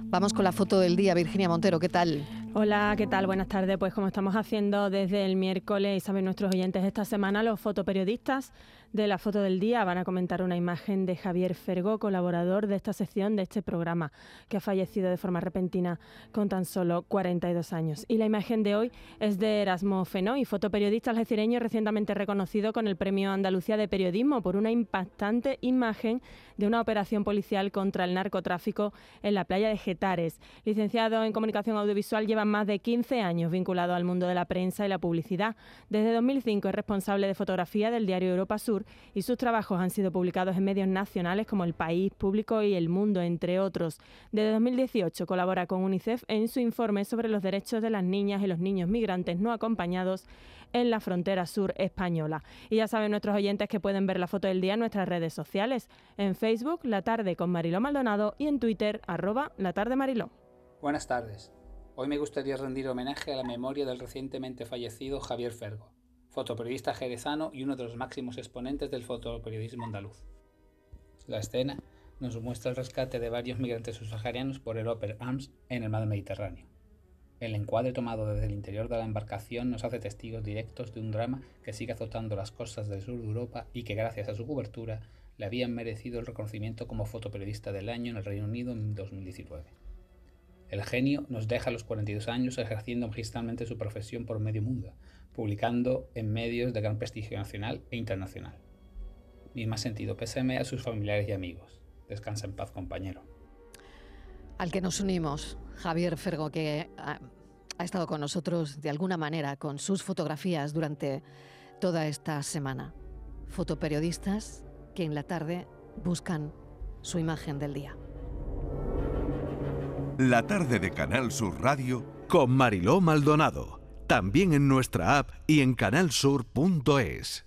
Vamos con la foto del día, Virginia Montero, ¿qué tal? Hola, ¿qué tal? Buenas tardes. Pues como estamos haciendo desde el miércoles y saben nuestros oyentes esta semana, los fotoperiodistas de la foto del día van a comentar una imagen de Javier Fergo, colaborador de esta sección de este programa, que ha fallecido de forma repentina con tan solo 42 años. Y la imagen de hoy es de Erasmo Fenoy, fotoperiodista algecireño recientemente reconocido con el Premio Andalucía de Periodismo por una impactante imagen de una operación policial contra el narcotráfico en la playa de Licenciado en Comunicación Audiovisual, lleva más de 15 años vinculado al mundo de la prensa y la publicidad. Desde 2005 es responsable de fotografía del diario Europa Sur y sus trabajos han sido publicados en medios nacionales como El País, Público y El Mundo, entre otros. Desde 2018 colabora con UNICEF en su informe sobre los derechos de las niñas y los niños migrantes no acompañados en la frontera sur española. Y ya saben nuestros oyentes que pueden ver la foto del día en nuestras redes sociales, en Facebook, La Tarde con Mariló Maldonado y en Twitter, arroba La Tarde Mariló. Buenas tardes. Hoy me gustaría rendir homenaje a la memoria del recientemente fallecido Javier Fergo, fotoperiodista jerezano y uno de los máximos exponentes del fotoperiodismo andaluz. La escena nos muestra el rescate de varios migrantes subsaharianos por el Oper Arms en el mar Mediterráneo. El encuadre tomado desde el interior de la embarcación nos hace testigos directos de un drama que sigue azotando las costas del sur de Europa y que gracias a su cobertura le habían merecido el reconocimiento como fotoperiodista del año en el Reino Unido en 2019. El genio nos deja a los 42 años ejerciendo magistralmente su profesión por medio mundo, publicando en medios de gran prestigio nacional e internacional. Mi más sentido pésame a sus familiares y amigos. Descansa en paz, compañero. Al que nos unimos, Javier Fergo, que ha, ha estado con nosotros de alguna manera con sus fotografías durante toda esta semana. Fotoperiodistas que en la tarde buscan su imagen del día. La tarde de Canal Sur Radio con Mariló Maldonado. También en nuestra app y en canalsur.es.